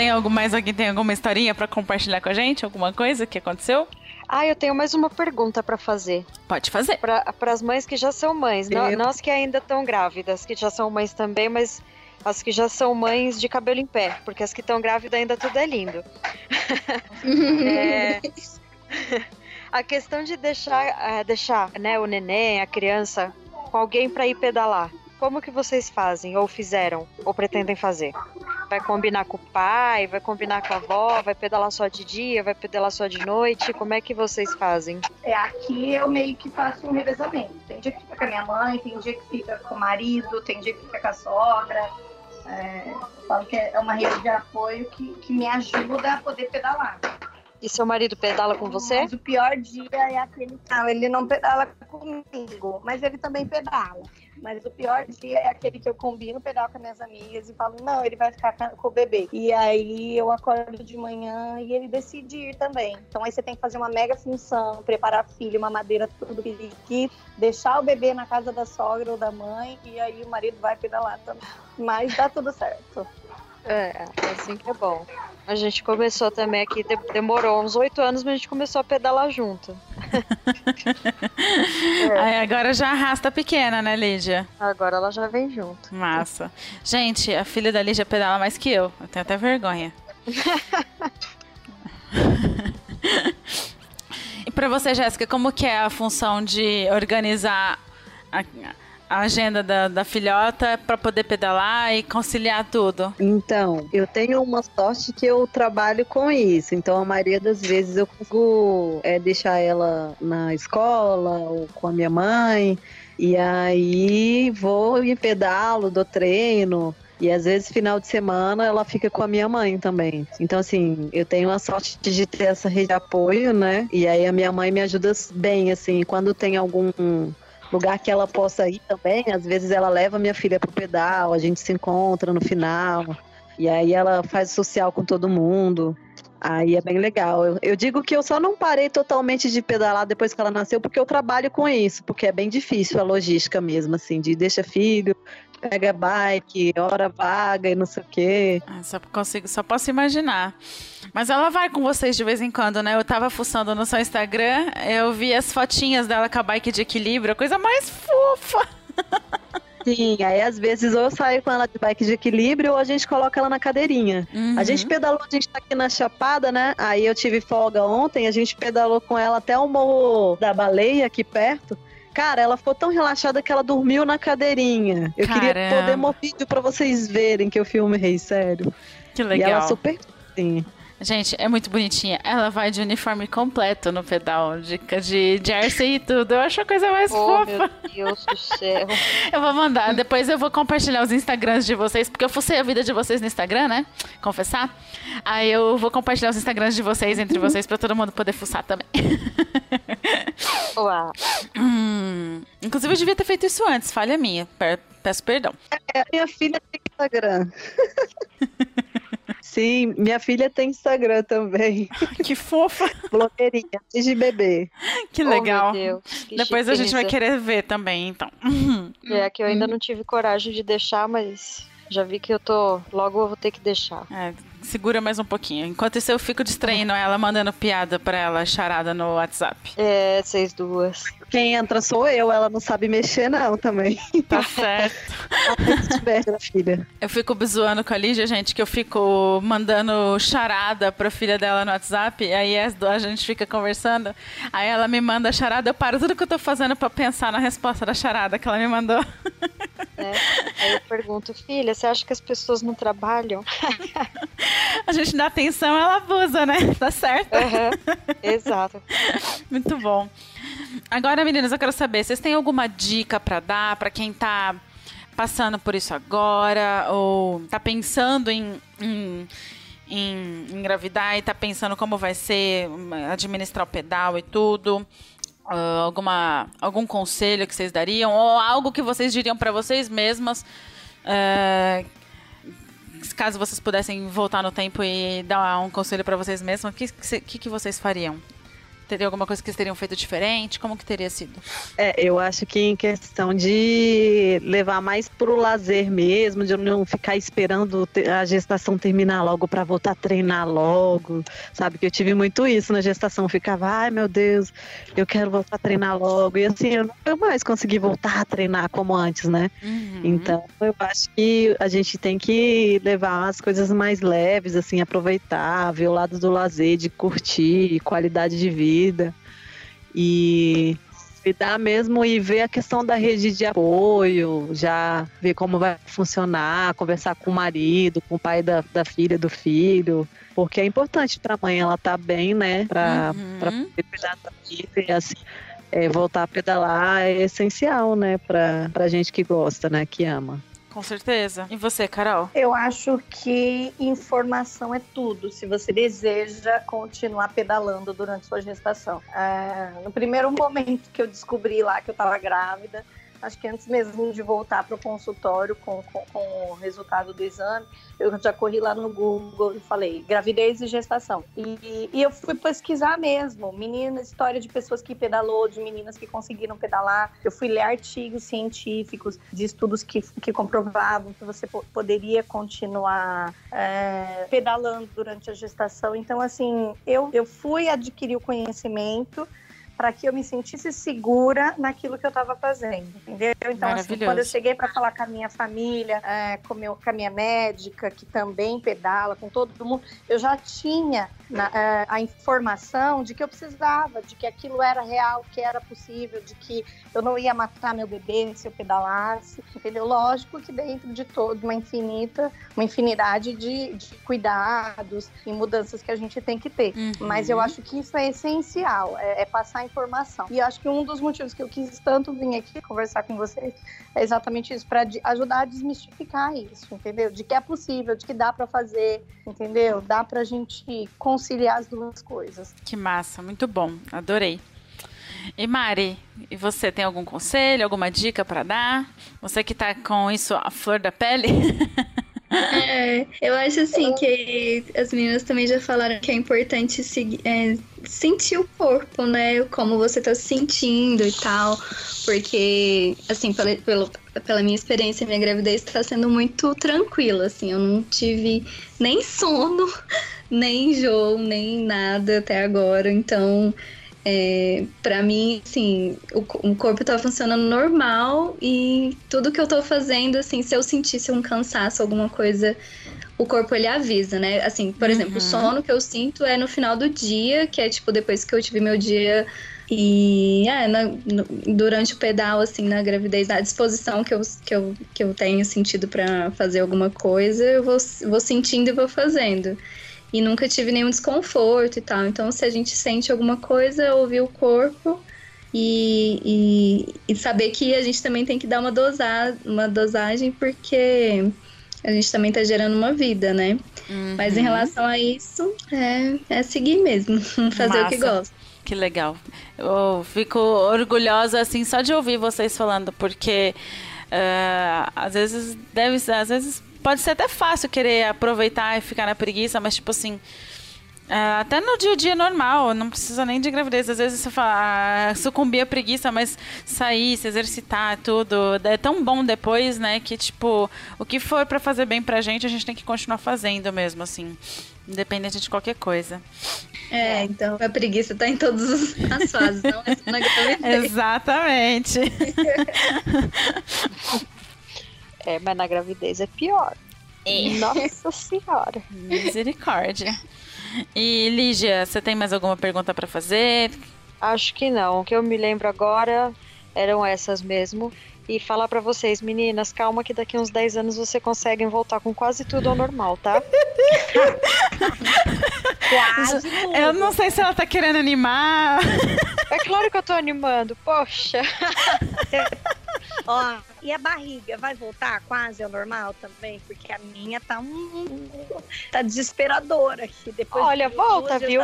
Tem algo mais aqui? Tem alguma historinha para compartilhar com a gente? Alguma coisa que aconteceu? Ah, eu tenho mais uma pergunta para fazer. Pode fazer. Para as mães que já são mães, eu... nós que ainda estão grávidas, que já são mães também, mas as que já são mães de cabelo em pé, porque as que estão grávidas ainda tudo é lindo. é... a questão de deixar, é, deixar né, o neném, a criança, com alguém para ir pedalar. Como que vocês fazem, ou fizeram, ou pretendem fazer? Vai combinar com o pai, vai combinar com a avó, vai pedalar só de dia, vai pedalar só de noite? Como é que vocês fazem? É, aqui eu meio que faço um revezamento. Tem dia que fica com a minha mãe, tem dia que fica com o marido, tem dia que fica com a sogra. É, eu falo que é uma rede de apoio que, que me ajuda a poder pedalar. E seu marido pedala com você? Mas o pior dia é aquele. Não, ele não pedala comigo, mas ele também pedala. Mas o pior dia é aquele que eu combino pedal com minhas amigas e falo, não, ele vai ficar com o bebê. E aí eu acordo de manhã e ele decide ir também. Então aí você tem que fazer uma mega função, preparar filho, uma madeira, tudo que deixar o bebê na casa da sogra ou da mãe e aí o marido vai pedalar também. Mas dá tudo certo. É, assim que é bom. A gente começou também aqui, demorou uns oito anos, mas a gente começou a pedalar junto. é. Aí agora já arrasta pequena, né, Lídia? Agora ela já vem junto. Massa. Gente, a filha da Lídia pedala mais que eu. Eu tenho até vergonha. e para você, Jéssica, como que é a função de organizar a, a agenda da, da filhota para poder pedalar e conciliar tudo? Então, eu tenho uma sorte que eu trabalho com isso. Então, a maioria das vezes eu consigo é, deixar ela na escola ou com a minha mãe. E aí vou e pedalo, dou treino. E às vezes, final de semana, ela fica com a minha mãe também. Então, assim, eu tenho a sorte de ter essa rede de apoio, né? E aí a minha mãe me ajuda bem, assim, quando tem algum lugar que ela possa ir também, às vezes ela leva minha filha pro pedal, a gente se encontra no final. E aí ela faz social com todo mundo. Aí é bem legal. Eu, eu, digo que eu só não parei totalmente de pedalar depois que ela nasceu, porque eu trabalho com isso, porque é bem difícil a logística mesmo, assim, de deixa filho, pega bike, hora vaga e não sei o quê. Ah, só consigo, só posso imaginar. Mas ela vai com vocês de vez em quando, né? Eu tava fuçando no seu Instagram, eu vi as fotinhas dela com a bike de equilíbrio, a coisa mais fofa. Sim, aí às vezes ou eu saio com ela de bike de equilíbrio ou a gente coloca ela na cadeirinha. Uhum. A gente pedalou, a gente tá aqui na Chapada, né? Aí eu tive folga ontem, a gente pedalou com ela até o Morro da Baleia aqui perto. Cara, ela ficou tão relaxada que ela dormiu na cadeirinha. Eu Caramba. queria poder vídeo pra vocês verem que eu filmei, sério. Que legal. E ela super sim. Gente, é muito bonitinha. Ela vai de uniforme completo no pedal, de, de jersey e tudo. Eu acho a coisa mais oh, fofa. Meu Deus do céu. eu vou mandar. Depois eu vou compartilhar os Instagrams de vocês, porque eu fucei a vida de vocês no Instagram, né? Confessar. Aí eu vou compartilhar os Instagrams de vocês entre uhum. vocês pra todo mundo poder fuçar também. Uau. Hum, inclusive, eu devia ter feito isso antes. Falha minha. Peço perdão. É, minha filha tem Instagram. Sim, minha filha tem Instagram também. Que fofa. Blogueirinha, desde bebê. Que legal. Oh, Deus, que Depois a gente vai querer ver também, então. É, que eu ainda não tive coragem de deixar, mas já vi que eu tô. Logo eu vou ter que deixar. É, segura mais um pouquinho. Enquanto isso, eu fico distraindo ela, mandando piada pra ela, charada no WhatsApp. É, vocês duas. Quem entra sou eu, ela não sabe mexer, não, também. Tá certo. Ela filha. Eu fico zoando com a Lígia, gente, que eu fico mandando charada pra filha dela no WhatsApp, e aí a gente fica conversando. Aí ela me manda charada, eu paro tudo que eu tô fazendo pra pensar na resposta da charada que ela me mandou. É. Aí eu pergunto, filha, você acha que as pessoas não trabalham? a gente dá atenção, ela abusa, né? Tá certo? Uhum. Exato. Muito bom. Agora, meninas, eu quero saber, vocês têm alguma dica para dar para quem tá passando por isso agora? Ou tá pensando em, em, em engravidar e tá pensando como vai ser administrar o pedal e tudo? Uh, alguma algum conselho que vocês dariam? Ou algo que vocês diriam para vocês mesmas uh, caso vocês pudessem voltar no tempo e dar um conselho para vocês mesmas o que, que, que vocês fariam Teria alguma coisa que vocês teriam feito diferente? Como que teria sido? É, eu acho que em questão de levar mais pro lazer mesmo, de não ficar esperando a gestação terminar logo para voltar a treinar logo, sabe? Que eu tive muito isso na gestação, ficava, ai meu Deus, eu quero voltar a treinar logo. E assim, eu nunca mais consegui voltar a treinar como antes, né? Uhum. Então, eu acho que a gente tem que levar as coisas mais leves, assim, aproveitar, ver o lado do lazer, de curtir, qualidade de vida vida. E lidar mesmo e ver a questão da rede de apoio, já ver como vai funcionar, conversar com o marido, com o pai da, da filha, do filho, porque é importante para a mãe ela estar tá bem, né, para uhum. poder cuidar da vida e assim, é, voltar a pedalar é essencial, né, para a gente que gosta, né, que ama. Com certeza. E você, Carol? Eu acho que informação é tudo. Se você deseja continuar pedalando durante sua gestação. É, no primeiro momento que eu descobri lá que eu estava grávida, acho que antes mesmo de voltar para o consultório com, com, com, o resultado do exame, eu já corri lá no Google e falei gravidez e gestação. E, e eu fui pesquisar mesmo, menina, história de pessoas que pedalou, de meninas que conseguiram pedalar. Eu fui ler artigos científicos de estudos que, que comprovavam que você poderia continuar é, pedalando durante a gestação. Então, assim, eu, eu fui adquirir o conhecimento para que eu me sentisse segura naquilo que eu estava fazendo, entendeu? Então, assim, quando eu cheguei para falar com a minha família, é, com, meu, com a minha médica, que também pedala, com todo mundo, eu já tinha na, é, a informação de que eu precisava, de que aquilo era real, que era possível, de que eu não ia matar meu bebê se eu pedalasse, entendeu? Lógico que dentro de todo uma infinita, uma infinidade de, de cuidados e mudanças que a gente tem que ter. Uhum. Mas eu acho que isso é essencial, é, é passar informação. E acho que um dos motivos que eu quis tanto vir aqui conversar com vocês é exatamente isso, para ajudar a desmistificar isso, entendeu? De que é possível, de que dá para fazer, entendeu? Dá para a gente conciliar as duas coisas. Que massa, muito bom, adorei. E Mari, e você tem algum conselho, alguma dica para dar? Você que está com isso à flor da pele? É, eu acho assim que as meninas também já falaram que é importante seguir, é, sentir o corpo, né? Como você tá se sentindo e tal. Porque, assim, pela, pela, pela minha experiência, minha gravidez está sendo muito tranquila, assim. Eu não tive nem sono, nem enjoo, nem nada até agora. Então, é, para mim, assim, o, o, corpo tá funcionando normal e tudo que eu tô fazendo, assim, se eu sentisse um cansaço, alguma coisa, o corpo ele avisa, né? Assim, por uhum. exemplo, o sono que eu sinto é no final do dia, que é tipo depois que eu tive meu dia e é, na, no, durante o pedal, assim, na gravidez, na disposição que eu, que eu, que eu tenho sentido para fazer alguma coisa, eu vou, vou sentindo e vou fazendo e nunca tive nenhum desconforto e tal. Então, se a gente sente alguma coisa, ouvir o corpo e, e, e saber que a gente também tem que dar uma, dosar, uma dosagem, porque a gente também tá gerando uma vida, né? Uhum. Mas em relação a isso, é, é seguir mesmo, fazer Massa. o que gosta. Que legal. Eu fico orgulhosa, assim, só de ouvir vocês falando, porque uh, às vezes deve às vezes pode ser até fácil querer aproveitar e ficar na preguiça, mas tipo assim. É, até no dia a dia normal, não precisa nem de gravidez. Às vezes você fala, ah, sucumbir à preguiça, mas sair, se exercitar, tudo. É tão bom depois, né? Que, tipo, o que for para fazer bem pra gente, a gente tem que continuar fazendo mesmo, assim. Independente de qualquer coisa. É, então a preguiça tá em todas as fases, não é só na gravidez. Exatamente. É, mas na gravidez é pior. É. Nossa senhora. Misericórdia. E Lígia, você tem mais alguma pergunta para fazer? Acho que não. O que eu me lembro agora eram essas mesmo. E falar para vocês, meninas, calma que daqui uns 10 anos você conseguem voltar com quase tudo ao normal, tá? quase. Eu não sei se ela tá querendo animar. É claro que eu tô animando, poxa. Ó, e a barriga vai voltar quase ao normal também? Porque a minha tá um, tá desesperadora aqui. Depois Olha, de volta, viu?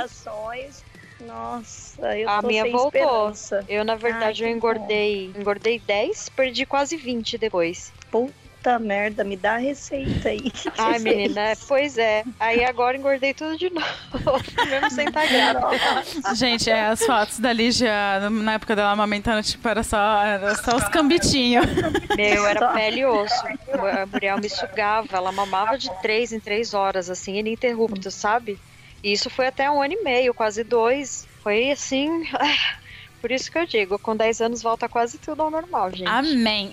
Nossa, eu a tô minha sem voltou. Esperança. Eu, na verdade, Ai, eu engordei, bom. engordei 10, perdi quase 20 depois. Puta merda, me dá a receita aí. Ai, menina, pois é. Aí agora engordei tudo de novo, mesmo sem estar grávida. Gente, é, as fotos da Lígia, na época dela amamentando, tipo, era só, era só os cambitinhos. Meu, era pele e osso. A Muriel me sugava, ela mamava de três em três horas, assim, ininterrupto, sabe? E isso foi até um ano e meio, quase dois. Foi assim. Por isso que eu digo, com 10 anos volta quase tudo ao normal, gente. Amém.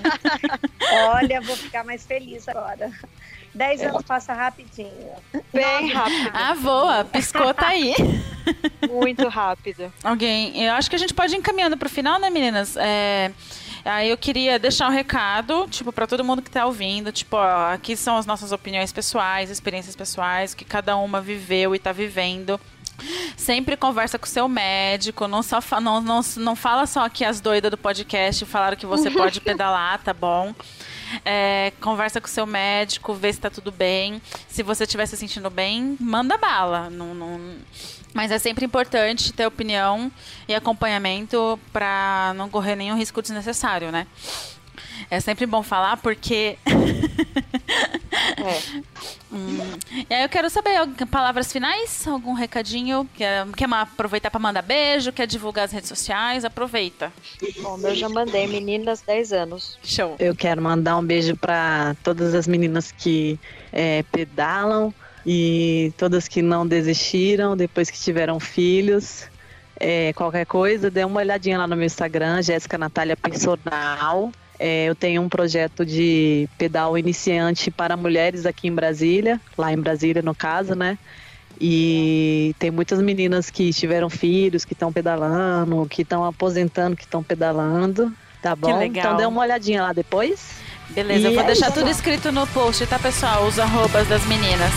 Olha, vou ficar mais feliz agora. 10 anos passa rapidinho. Bem rápido. Ah, voa, piscou, tá aí. Muito rápido. Alguém, eu acho que a gente pode ir encaminhando pro final, né, meninas? É. Aí eu queria deixar um recado, tipo, para todo mundo que tá ouvindo, tipo, ó, aqui são as nossas opiniões pessoais, experiências pessoais, que cada uma viveu e tá vivendo. Sempre conversa com o seu médico, não, só fa não, não, não fala só que as doidas do podcast falaram que você pode pedalar, tá bom? É, conversa com o seu médico, vê se tá tudo bem. Se você estiver se sentindo bem, manda bala. Não, não, mas é sempre importante ter opinião e acompanhamento para não correr nenhum risco desnecessário, né? É sempre bom falar porque. é. hum. E aí eu quero saber palavras finais, algum recadinho. Quer, quer aproveitar para mandar beijo? Quer divulgar as redes sociais? Aproveita. Bom, eu já mandei, meninas, 10 anos. Show. Eu quero mandar um beijo para todas as meninas que é, pedalam e todas que não desistiram depois que tiveram filhos. É, qualquer coisa, dê uma olhadinha lá no meu Instagram, Jéssica Natália Personal. É, eu tenho um projeto de pedal iniciante para mulheres aqui em Brasília, lá em Brasília no caso, né? E tem muitas meninas que tiveram filhos, que estão pedalando, que estão aposentando, que estão pedalando. Tá bom? legal. Então dê uma olhadinha lá depois. Beleza, E eu vou é deixar isso. tudo escrito no post, tá, pessoal? Os arrobas das meninas.